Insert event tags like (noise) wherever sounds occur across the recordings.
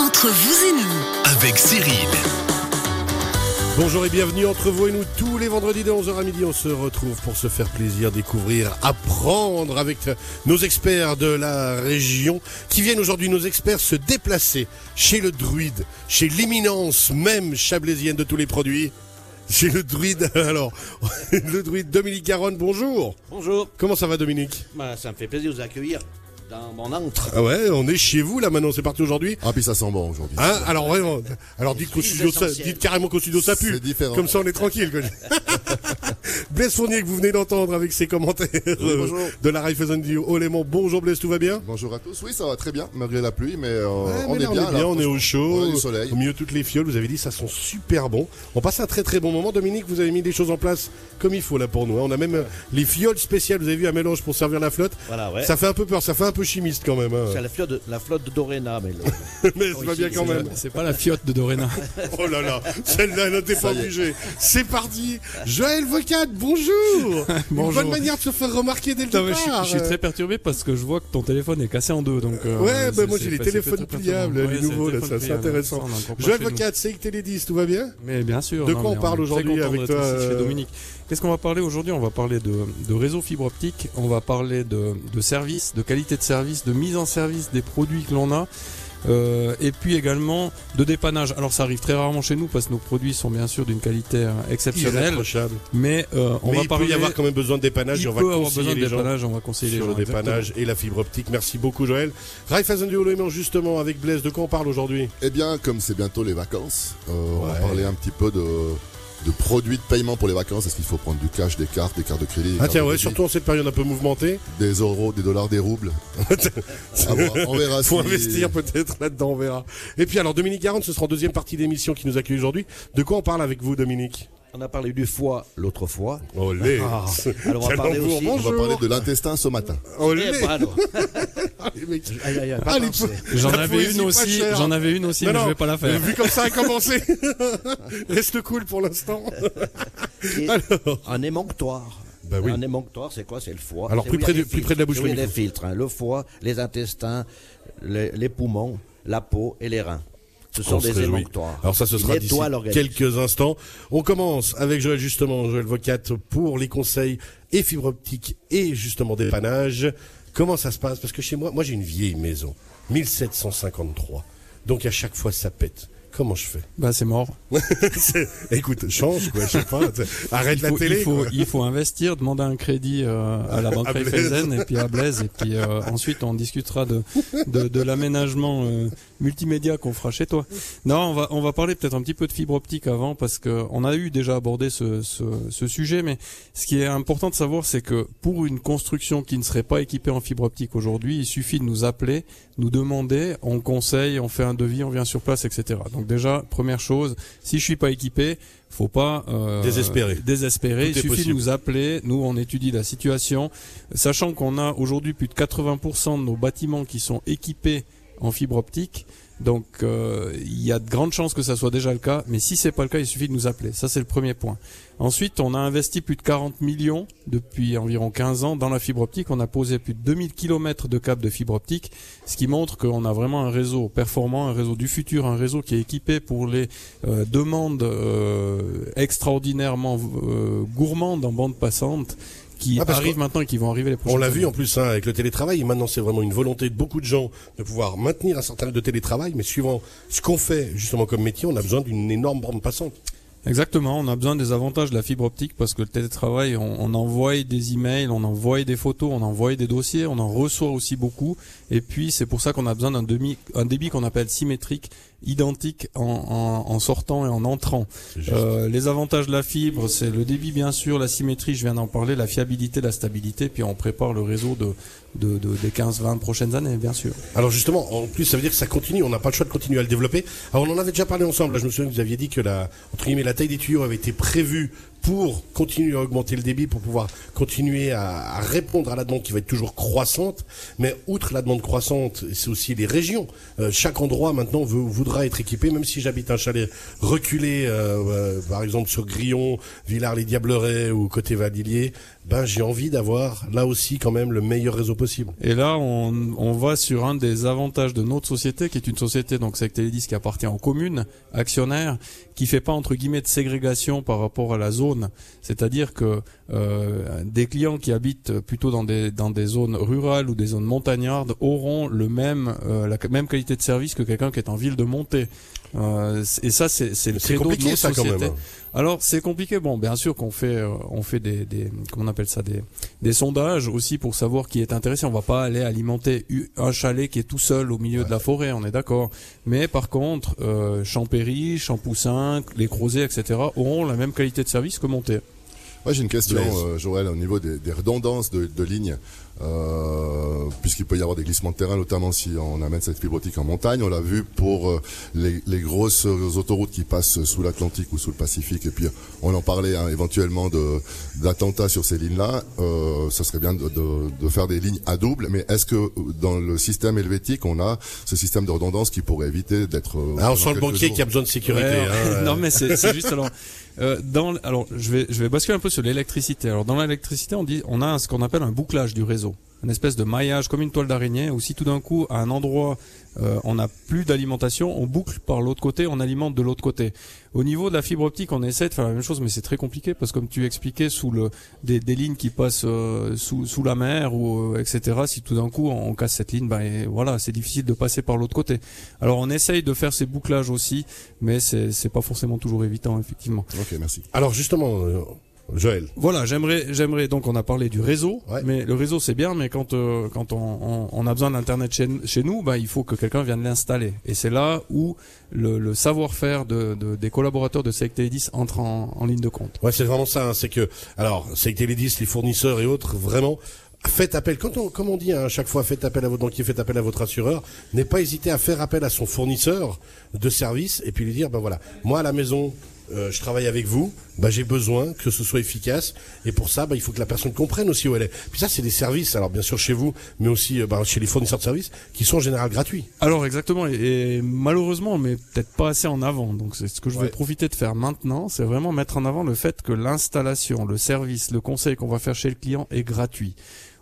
Entre vous et nous, avec Cyril. Bonjour et bienvenue entre vous et nous tous les vendredis de 11h à midi. On se retrouve pour se faire plaisir, découvrir, apprendre avec nos experts de la région qui viennent aujourd'hui, nos experts, se déplacer chez le druide, chez l'éminence même chablaisienne de tous les produits. Chez le druide, (laughs) alors, le druide Dominique Garonne, bonjour. Bonjour. Comment ça va Dominique? Bah, ça me fait plaisir de vous accueillir dans mon antre. Ah ouais, on est chez vous là maintenant, c'est parti aujourd'hui. Ah, puis ça sent bon aujourd'hui. Hein alors vraiment, alors dites, qu'au studio, ça, dites carrément qu'au studio ça pue. C'est différent. Comme ça on est tranquille. (laughs) Blaise Fournier que vous venez d'entendre avec ses commentaires euh, bonjour. de la Raiffeisen du Haut-Léman. Bonjour Blaise, tout va bien? Bonjour à tous. Oui, ça va très bien, malgré la pluie, mais, euh, Ouais, on, mais est là, bien, on est là, bien, on est au chaud, On a du soleil. au milieu de toutes les fioles. Vous avez dit ça sent super bon. On passe un très très bon moment. Dominique, vous avez mis des choses en place comme il faut là pour nous. hein. On a même euh, les fioles spéciales. Vous avez vu un mélange pour servir la flotte. Voilà, ouais. Ça fait un peu peur, ça fait un peu chimiste quand même. hein. C'est la flotte de, la flotte de Dorena, mais le- (laughs) mais ça va bien quand même. C'est pas la fiotte de Dorena. (laughs) Oh là là, celle-là, elle n'était pas obligée. C'est parti. Joël Vocat, bonjour. (laughs) Une Bonjour. bonne manière de se faire remarquer dès le Putain, mais je, suis, départ. je suis très perturbé parce que je vois que ton téléphone est cassé en deux. Donc, euh, Ouais, c'est- bah moi c'est- j'ai les téléphones très pliables, les c'est nouveaux, là, ça, c'est intéressant. Ça, on Joël chez nous. Vocat, c'est que Télédis, tout va bien Mais bien sûr. De quoi on mais parle est très aujourd'hui content avec d'être toi, ici chez euh, Dominique. Qu'est-ce qu'on va parler aujourd'hui? On va parler de, de réseau fibre optique, on va parler de, de service, de qualité de service, de mise en service des produits que l'on a. euh, et puis également de dépannage. Alors ça arrive très rarement chez nous parce que nos produits sont bien sûr d'une qualité euh, exceptionnelle, mais euh, on Mais va il parler. peut y avoir quand même besoin de dépannage il on va peut avoir conseiller besoin de les gens dépannage, on va conseiller les sur gens. le dépannage et la fibre optique. Merci beaucoup Joël. Raiffeisen du Haut-Léman, justement avec Blaise, de quoi on parle aujourd'hui? Eh bien, comme c'est bientôt les vacances, euh, on va parler un petit peu de, de produits de paiement pour les vacances. Est-ce qu'il faut prendre du cash, des cartes, des cartes de crédit Ah tiens, ouais, surtout en cette période un peu mouvementée. Des euros, des dollars, des roubles. (laughs) Voir, on verra Faut si- investir peut-être là-dedans, on verra. Et puis alors Dominique Garonne, ce sera en deuxième partie d'émission qui nous accueille aujourd'hui. De quoi on parle avec vous Dominique? On a parlé du foie l'autre fois. Olé Ah. (laughs) Alors, on va parler aussi- On va parler de l'intestin ce matin. Olé Eh, bah, alors. (laughs) Ah. J'en avais une aussi, j'en avais une aussi, mais non, je vais pas la faire. Vu comme ça a commencé. (laughs) Reste cool pour l'instant. Un émonctoire. Bah oui. Un émonctoire, c'est quoi? C'est le foie. Alors, plus près de- plus près de la bouche, il y le a des micro. filtres. hein. Le foie, les intestins, les, les poumons, la peau et les reins. Ce sont des émonctoires. Alors ça, ce sera d'ici quelques instants. On commence avec Joël, justement, Joël Vocat, pour les conseils et fibre optique et justement dépannage. Comment ça se passe? Parce que chez moi, moi j'ai une vieille maison, 1753. Donc à chaque fois, ça pète. Comment je fais? Bah c'est mort. (laughs) Écoute, change quoi, je sais pas. Arrête il la faut, télé. il, faut, il faut investir, demander un crédit euh, à la banque. (laughs) Raiffeisen et puis à Blaise et puis euh, ensuite on discutera de de, de l'aménagement euh, multimédia qu'on fera chez toi. Non, on va on va parler peut-être un petit peu de fibre optique avant parce que on a eu déjà abordé ce, ce ce sujet, mais ce qui est important de savoir c'est que pour une construction qui ne serait pas équipée en fibre optique aujourd'hui, il suffit de nous appeler, nous demander, on conseille, on fait un devis, on vient sur place, etc. Donc déjà première chose, si je suis pas équipé, faut pas euh, Désespérer. Désespérer. Tout Il suffit possible. de nous appeler. Nous, on étudie la situation, sachant qu'on a aujourd'hui plus de 80% de nos bâtiments qui sont équipés en fibre optique. Donc, euh, il y a de grandes chances que ça soit déjà le cas. Mais si c'est pas le cas, il suffit de nous appeler. Ça, c'est le premier point. Ensuite, on a investi plus de 40 millions depuis environ 15 ans dans la fibre optique. On a posé plus de 2000 kilomètres de câbles de fibre optique, ce qui montre qu'on a vraiment un réseau performant, un réseau du futur, un réseau qui est équipé pour les euh, demandes euh, extraordinairement gourmandes en bande passante qui Ah, arrivent que- maintenant et qui vont arriver les On l'a vu en plus hein, avec le télétravail. Et maintenant, c'est vraiment une volonté de beaucoup de gens de pouvoir maintenir un certain nombre de télétravail, mais suivant ce qu'on fait justement comme métier, on a besoin d'une énorme bande passante. Exactement, on a besoin des avantages de la fibre optique parce que le télétravail, on, on envoie des emails, on envoie des photos, on envoie des dossiers, on en reçoit aussi beaucoup. Et puis c'est pour ça qu'on a besoin d'un demi, un débit qu'on appelle symétrique, identique en, en, en sortant et en entrant. Euh, les avantages de la fibre, c'est le débit bien sûr, la symétrie, je viens d'en parler, la fiabilité, la stabilité, puis on prépare le réseau de, de, de des 15-20 prochaines années, bien sûr. Alors justement, en plus, ça veut dire que ça continue. On n'a pas le choix de continuer à le développer. Alors on en avait déjà parlé ensemble. Là, je me souviens que vous aviez dit que la, entre guillemets, la taille des tuyaux avait été prévue pour continuer à augmenter le débit, pour pouvoir continuer à, répondre à la demande qui va être toujours croissante. Mais outre la demande croissante, c'est aussi les régions. Euh, chaque endroit maintenant voudra être équipé, même si j'habite un chalet reculé, euh, euh, par exemple sur Grillon, Villars-les-Diablerets ou côté Vadilier, ben j'ai envie d'avoir là aussi quand même le meilleur réseau possible. Et là, on, on va sur un des avantages de notre société, qui est une société, donc c'est Télédis qui appartient aux communes, actionnaires, qui fait pas entre guillemets de ségrégation par rapport à la zone. C'est-à-dire que euh, des clients qui habitent plutôt dans des dans des zones rurales ou des zones montagnardes auront le même euh, la même qualité de service que quelqu'un qui est en ville de montée. Euh, et ça, c'est c'est le credo de compliqué notre ça quand société. même. hein. Alors c'est compliqué. Bon, bien sûr qu'on fait euh, on fait des, des comment on appelle ça des des sondages aussi pour savoir qui est intéressé. On va pas aller alimenter un chalet qui est tout seul au milieu de la forêt. On est d'accord. Mais par contre, euh, Champéry, Champoussin, les Crozets, etc. auront la même qualité de service que Monté. Moi, j'ai une question, euh, Joël, au niveau des, des redondances de, de lignes, euh, puisqu'il peut y avoir des glissements de terrain, notamment si on amène cette fibre optique en montagne. On l'a vu pour euh, les, les grosses autoroutes qui passent sous l'Atlantique ou sous le Pacifique. Et puis, on en parlait hein, éventuellement de d'attentats sur ces lignes-là. Euh, ça serait bien de, de, de faire des lignes à double. Mais est-ce que dans le système helvétique, on a ce système de redondance qui pourrait éviter d'être... euh, Ah, on sent le banquier jours qui a besoin de sécurité. Ouais, hein, non mais c'est c'est juste alors euh, dans alors je vais je vais basculer un peu sur l'électricité. Alors dans l'électricité on dit on a ce qu'on appelle un bouclage du réseau, une espèce de maillage comme une toile d'araignée où si tout d'un coup à un endroit euh, on n'a plus d'alimentation, on boucle par l'autre côté, on alimente de l'autre côté. Au niveau de la fibre optique, on essaie de faire la même chose, mais c'est très compliqué parce que comme tu expliquais, sous le des, des lignes qui passent euh, sous, sous la mer ou euh, etc. Si tout d'un coup on casse cette ligne, ben et voilà, c'est difficile de passer par l'autre côté. Alors on essaye de faire ces bouclages aussi, mais c'est c'est pas forcément toujours évident effectivement. Ok, merci. Alors justement, euh, Joël, Voilà, j'aimerais, j'aimerais donc on a parlé du réseau, Ouais. mais le réseau c'est bien, mais quand euh, quand on, on, on a besoin d'internet chez, chez nous, bah il faut que quelqu'un vienne l'installer, et c'est là où le, le savoir-faire de, de- des collaborateurs de Select entre en, en ligne de compte. ouais, c'est vraiment ça. hein, c'est que, alors, Télédis, les fournisseurs et autres, vraiment. Faites appel, quand on, comme on dit hein, à chaque fois, faites appel à votre banquier, faites appel à votre assureur, n'ayez pas hésité à faire appel à son fournisseur de services et puis lui dire, ben voilà, moi à la maison, euh, je travaille avec vous, ben j'ai besoin que ce soit efficace et pour ça, ben, il faut que la personne comprenne aussi où elle est. Puis ça, c'est des services, alors bien sûr chez vous, mais aussi euh, ben, chez les fournisseurs de services, qui sont en général gratuits. Alors exactement, et, et malheureusement, on met peut-être pas assez en avant. Donc c'est ce que je vais profiter de faire maintenant, c'est vraiment mettre en avant le fait que l'installation, le service, le conseil qu'on va faire chez le client est gratuit.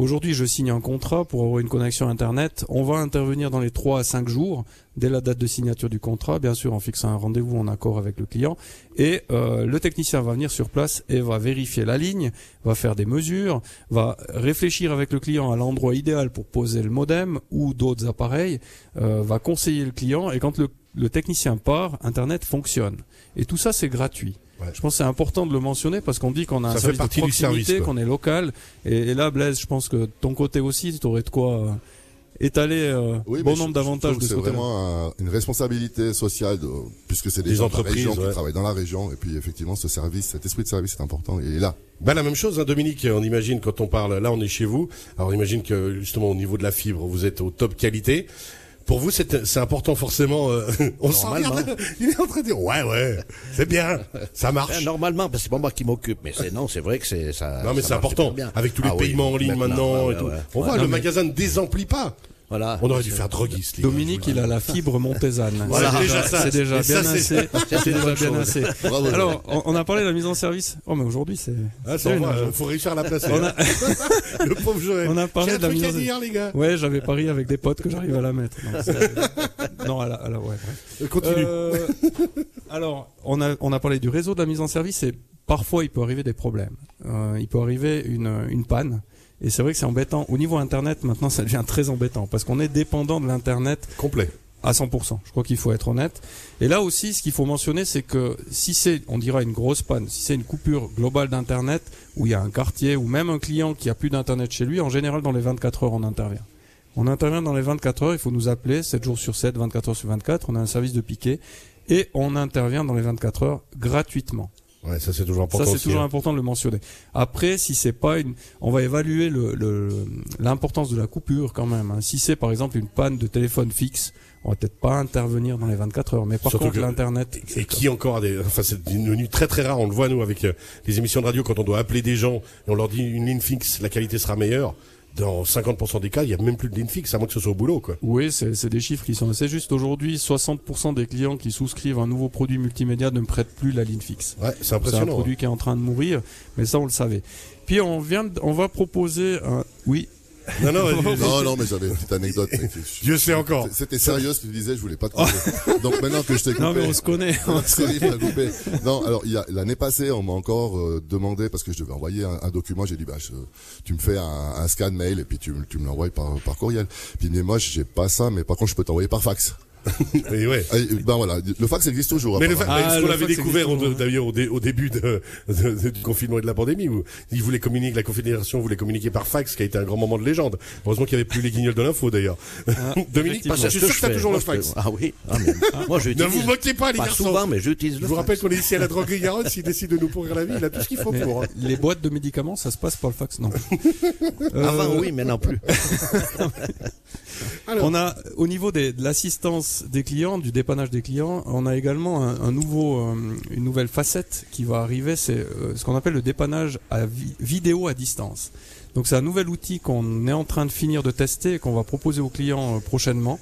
Aujourd'hui, je signe un contrat pour avoir une connexion Internet. On va intervenir dans les 3 à 5 jours, dès la date de signature du contrat, bien sûr en fixant un rendez-vous en accord avec le client. Et euh, le technicien va venir sur place et va vérifier la ligne, va faire des mesures, va réfléchir avec le client à l'endroit idéal pour poser le modem ou d'autres appareils, euh, va conseiller le client et quand le, le technicien part, Internet fonctionne. Et tout ça, c'est gratuit. Ouais. Je pense que c'est important de le mentionner parce qu'on dit qu'on a un Ça fait service partie de du proximité, qu'on est local. Et, et là, Blaise, je pense que de ton côté aussi, tu aurais de quoi euh, étaler euh, Oui, bon nombre d'avantages de que ce C'est côté-là. vraiment un- une responsabilité sociale, de, puisque c'est des, Des gens de la entreprises, région ouais. qui travaillent dans la région. Et puis effectivement, ce service, cet esprit de service est important. Et il est là. Ben la même chose, hein, Dominique. On imagine quand on parle, là, on est chez vous. Alors on imagine que justement au niveau de la fibre, vous êtes au top qualité. Pour vous, c'est important forcément. euh, (laughs) on. (laughs) Il est en train de dire ouais, ouais, c'est bien, ça Ben, marche. normalement, parce que c'est pas moi qui m'occupe, mais c'est non, c'est vrai que c'est ça. Non mais c'est important. Avec tous les Ah oui, paiements en ligne maintenant, ouais, et tout. ouais, On voit le mais- magasin ne désemplit pas. Voilà. On aurait dû faire droguiste. Dominique, il a la fibre montésane. Voilà, c'est déjà ça. c'est déjà Et ça, bien c'est- assez. (laughs) C'est déjà bien assez. Bravo. Alors, on, on a parlé de la mise en service. Oh, mais aujourd'hui, c'est. Ah, c'est il faut réussir à la placer. On (laughs) (laughs) le pauvre Joël. on a parlé de la mise en dire, les gars. Ouais, j'avais parié avec des potes que j'arrive à la mettre. Non, c'est- non, à la, à la- ouais, bref. Continue. Euh, alors, on a, on a parlé du réseau de la mise en service et parfois il peut arriver des problèmes. Euh, il peut arriver une, une panne. Et c'est vrai que c'est embêtant. Au niveau Internet, maintenant, ça devient très embêtant parce qu'on est dépendant de l'Internet Complet. à 100%. Je crois qu'il faut être honnête. Et là aussi, ce qu'il faut mentionner, c'est que si c'est, on dira une grosse panne, si c'est une coupure globale d'Internet, où il y a un quartier ou même un client qui a plus d'Internet chez lui, en général, dans les 24 heures, on intervient. On intervient dans les 24 heures, il faut nous appeler 7 jours sur 7, 24 heures sur 24, on a un service de piquet, et on intervient dans les 24 heures gratuitement. Ouais, ça c'est toujours important. Ça, c'est toujours hein. important de le mentionner. Après, si c'est pas une, on va évaluer le, le- l'importance de la coupure quand même. hein. Si c'est par exemple une panne de téléphone fixe, on va peut-être pas intervenir dans les 24 heures. Mais par Surtout contre, l'internet, Et qui encore a des, enfin c'est devenu très très rare. On le voit nous avec euh, les émissions de radio quand on doit appeler des gens et on leur dit une ligne fixe, la qualité sera meilleure. Dans 50% des cas, il n'y a même plus de ligne fixe, à moins que ce soit au boulot. Quoi. Oui, c'est des chiffres qui sont assez justes. Aujourd'hui, 60% des clients qui souscrivent un nouveau produit multimédia ne me prêtent plus la ligne fixe. Ouais, c'est C'est un impressionnant. produit qui est en train de mourir, mais ça on le savait. Puis on vient, de- on va proposer un, oui, Non, non. Non, non, mais j'avais une petite anecdote. mais Dieu sait encore. C'était sérieux ce que tu disais, je voulais pas te couper. (laughs) Donc maintenant que je t'ai coupé. non mais on se connaît. (laughs) Je t'ai coupé. Non, alors l'année passée, on m'a encore euh, demandé parce que je devais envoyer un, un document. J'ai dit bah je- tu me fais un, un scan mail et puis tu, me- tu me l'envoies par, par courriel. Puis mais moi j'ai pas ça, mais par contre je peux t'envoyer par fax. (laughs) Et ouais. Et, ben voilà, le fax existe toujours. Mais le apparemment. fa- Ah, ce qu'on le avait fax découvert d'ailleurs au, dé- au début de, de- de- du confinement et de la pandémie, où ils voulaient communiquer, la Confédération voulait communiquer par fax, qui a été un grand moment de légende. Heureusement qu'il n'y avait plus les guignols de l'info d'ailleurs. (laughs) Dominique, effectivement. je suis sûr que tu as toujours le fax. Ah oui. Ah, mais- moi, je (laughs) Ne vous moquez pas, les Pas garçons. souvent, mais j'utilise Je vous fax. rappelle qu'on est ici à la droguerie Garonne, s'il décide de nous pourrir la vie, il a tout ce qu'il faut Mais pour. hein. les boîtes de médicaments, ça se passe par le fax, non. Euh, Avant, oui, mais non plus. On a au niveau des- de l'assistance des clients, du dépannage des clients, on a également un, un nouveau, euh, une nouvelle facette qui va arriver, c'est euh, ce qu'on appelle le dépannage à vi- vidéo à distance. Donc c'est un nouvel outil qu'on est en train de finir de tester et qu'on va proposer aux clients euh, prochainement.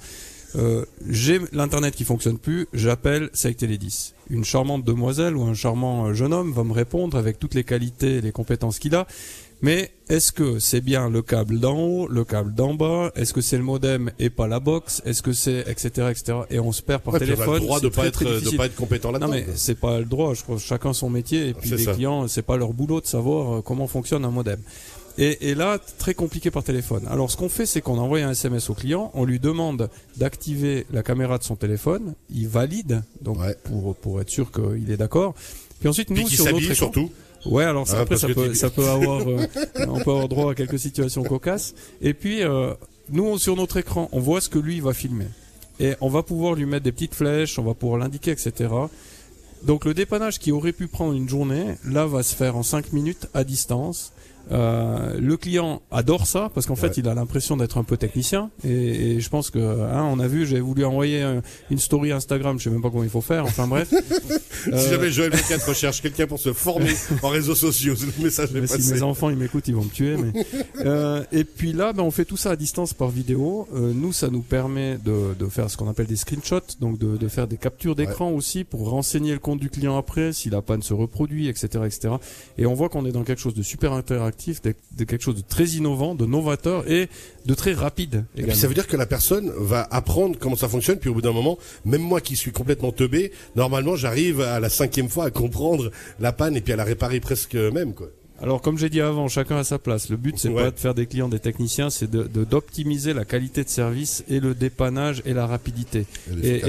Euh, j'ai l'internet qui fonctionne plus, j'appelle Sec Télé 10. Une charmante demoiselle ou un charmant euh, jeune homme va me répondre avec toutes les qualités et les compétences qu'il a. Mais est-ce que c'est bien le câble d'en haut, le câble d'en bas Est-ce que c'est le modem et pas la box Est-ce que c'est etc etc Et on se perd par ouais, puis on a téléphone. le droit de pas très, être, de pas être compétent Non là-dedans. mais quoi. c'est pas le droit. Je pense chacun son métier et puis les ça. clients, c'est pas leur boulot de savoir euh, comment fonctionne un modem. Et, et là, très compliqué par téléphone. Alors, ce qu'on fait, c'est qu'on envoie un SMS au client, on lui demande d'activer la caméra de son téléphone, il valide, donc Ouais. pour pour être sûr qu'il est d'accord. Puis ensuite, Puis nous qui sur notre écran, surtout. Ouais, alors ça, Ah, après parce ça que peut, tu- ça peut avoir, euh, (laughs) on peut avoir droit à quelques situations cocasses. Et puis euh, nous sur notre écran, on voit ce que lui va filmer, et on va pouvoir lui mettre des petites flèches, on va pouvoir l'indiquer, etc. Donc le dépannage qui aurait pu prendre une journée, là va se faire en 5 minutes à distance. Euh, le client adore ça parce qu'en fait il a l'impression d'être un peu technicien et, et je pense que hein, on a vu j'ai voulu envoyer euh, une story Instagram je sais même pas comment il faut faire enfin bref (laughs) Si Euh, jamais Joël Lecat recherche quelqu'un pour se former (laughs) en réseaux sociaux, le message est Mais si passé. mes enfants ils m'écoutent, ils vont me tuer. Mais... (laughs) Euh, et puis là, ben, on fait tout ça à distance par vidéo. Euh, nous, ça nous permet de, de faire ce qu'on appelle des screenshots, donc de, de faire des captures d'écran aussi pour renseigner le compte du client après, si la panne se reproduit, etc., etc. Et on voit qu'on est dans quelque chose de super interactif, de, de quelque chose de très innovant, de novateur et de très rapide Et puis ça veut dire que la personne va apprendre comment ça fonctionne, puis au bout d'un moment, même moi qui suis complètement teubé, normalement j'arrive à la cinquième fois à comprendre la panne et puis à la réparer presque même quoi. Alors, comme j'ai dit avant, chacun à sa place. Le but, c'est Ouais. pas de faire des clients des techniciens, c'est de d'optimiser la qualité de service et le dépannage et la rapidité. Et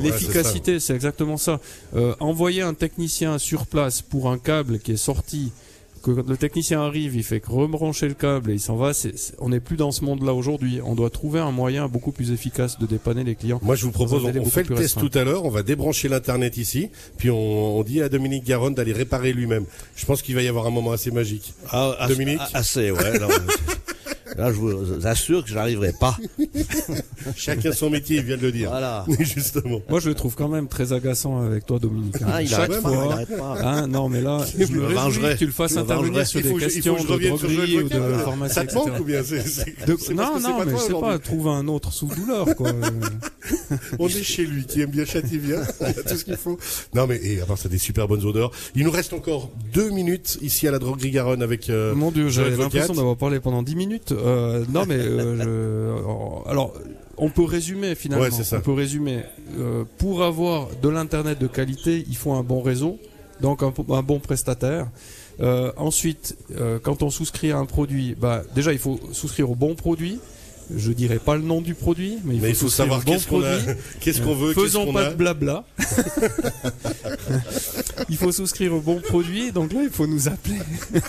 l'efficacité, c'est exactement ça. Euh, envoyer un technicien sur place pour un câble qui est sorti, que quand le technicien arrive, il fait que rebrancher le câble et il s'en va. c'est- c'est- on n'est plus dans ce monde-là aujourd'hui. On doit trouver un moyen beaucoup plus efficace de dépanner les clients. Moi je vous propose, on, fait le test restreint. tout à l'heure, on va débrancher l'internet ici, puis on, on dit à Dominique Garonne d'aller réparer lui-même. Je pense qu'il va y avoir un moment assez magique. Ah, Dominique ah, Assez, ouais. (laughs) là, je vous assure que je n'arriverai pas. (laughs) Chacun son métier, il vient de le dire. Voilà. (laughs) Justement. Moi, je le trouve quand même très agaçant avec toi, Dominique. hein. Ah, il Chaque arrête pas, fois. il arrête pas. Hein, non, mais là, je (laughs) Je me réjouis vengerai. que tu le fasses intervenir vengerai. sur des questions je de droguerie ou de là. pharmacie, Ça te manque ou bien c'est- non, non, mais je sais pas, trouve un autre sous douleur, quoi. On est chez lui, qui aime bien châtier bien, il a tout ce qu'il faut. Non mais et à part ça, des super bonnes odeurs. Il nous reste encore deux minutes ici à la droguerie Garonne avec. euh, Mon Dieu, j'avais l'impression d'avoir parlé pendant 10 minutes. Euh, non, mais euh, je- alors, on peut résumer finalement. Ouais, c'est ça. On peut résumer. Pour avoir de l'internet de qualité, il faut un bon réseau, donc un, un bon prestataire. Ensuite, quand on souscrit à un produit, bah déjà il faut souscrire au bon produit. Je dirais pas le nom du produit, mais il Mais il faut, faut savoir bon qu'est-ce qu'on a, produit. (laughs) qu'est-ce qu'on veut, Faisons pas a. de blabla. (laughs) il faut souscrire au bon produit, donc là il faut nous appeler. (laughs)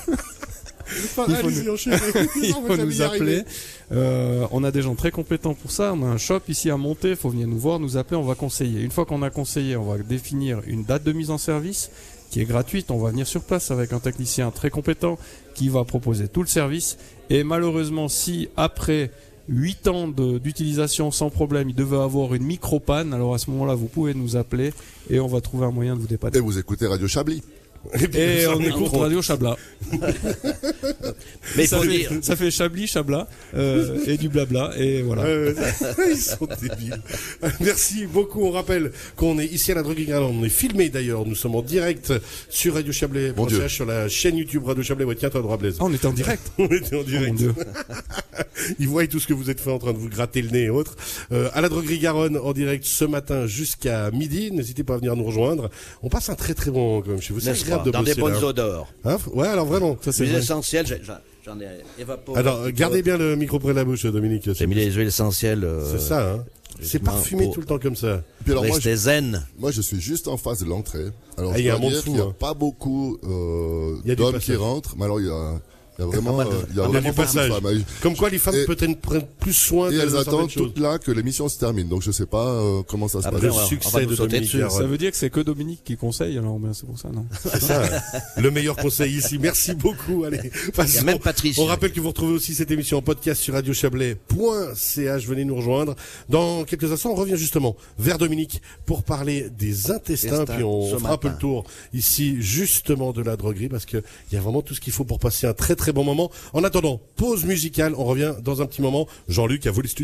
Il faut il nous appeler. Euh, on a des gens très compétents pour ça. On a un shop ici à monter. Il faut venir nous voir, nous appeler. On va conseiller. Une fois qu'on a conseillé, on va définir une date de mise en service qui est gratuite. On va venir sur place avec un technicien très compétent qui va proposer tout le service. Et malheureusement, si après 8 ans d'utilisation sans problème, il devait avoir une micro-panne, alors à ce moment-là, vous pouvez nous appeler et on va trouver un moyen de vous dépanner. Et vous écoutez Radio Chablis. Et on Entre écoute. Radio Chabla. Mais ça, faut fait, dire, ça fait Chablis, Chabla euh, et du blabla et voilà. (laughs) Ils sont débiles. Merci beaucoup. On rappelle qu'on est ici à la Droguerie Garland. On est filmé d'ailleurs. Nous sommes en direct sur Radio Chablais, Mon Dieu. sur la chaîne YouTube Radio Chablais. Ouais, tiens, toi, droit Blaise. Ah, on était en direct. (laughs) On était en Oh, direct. mon Dieu. (laughs) Ils voient tout ce que vous êtes fait en train de vous gratter le nez et autres. Euh, à la droguerie Garonne, en direct ce matin jusqu'à midi. N'hésitez pas à venir nous rejoindre. On passe un très très bon moment quand même chez vous. Agréable de dans des bosser bonnes là. odeurs. Hein ouais, alors vraiment. Ça, c'est Les vrai. essentiels, j'ai- j'en j'en ai évaporé. Alors, gardez bien le micro près de la bouche, Dominique. J'ai mis les huiles essentielles. euh, C'est ça, hein. C'est parfumé pour tout le temps comme ça. Puis alors moi, je, zen. moi, je suis juste en face de l'entrée. Alors, Ah, je il y a un monde fou, qu'il n'y a hein. pas beaucoup euh, Il y a du d'hommes qui rentrent, mais alors il y a, il y a vraiment, euh, il y a a vraiment du passage. Comme quoi les femmes peut-être prennent plus soin Et elles attendent toutes là que l'émission se termine. Donc je sais pas euh, comment ça se Après, passe. Le succès de Dominique. Ça veut dire que c'est que Dominique qui conseille, alors ben, c'est pour ça, non? C'est ça. Le meilleur conseil ici. Merci beaucoup. Allez, passons. Il y a même Patricia. On rappelle que vous retrouvez aussi cette émission en podcast sur radiochablais.ch. Venez nous rejoindre. Dans quelques instants, on revient justement vers Dominique pour parler des intestins. Puis on ce fera un peu le tour ici justement de la droguerie parce que il y a vraiment tout ce qu'il faut pour passer un très bon moment. En attendant, pause musicale. On revient dans un petit moment. Jean-Luc à vous les studios.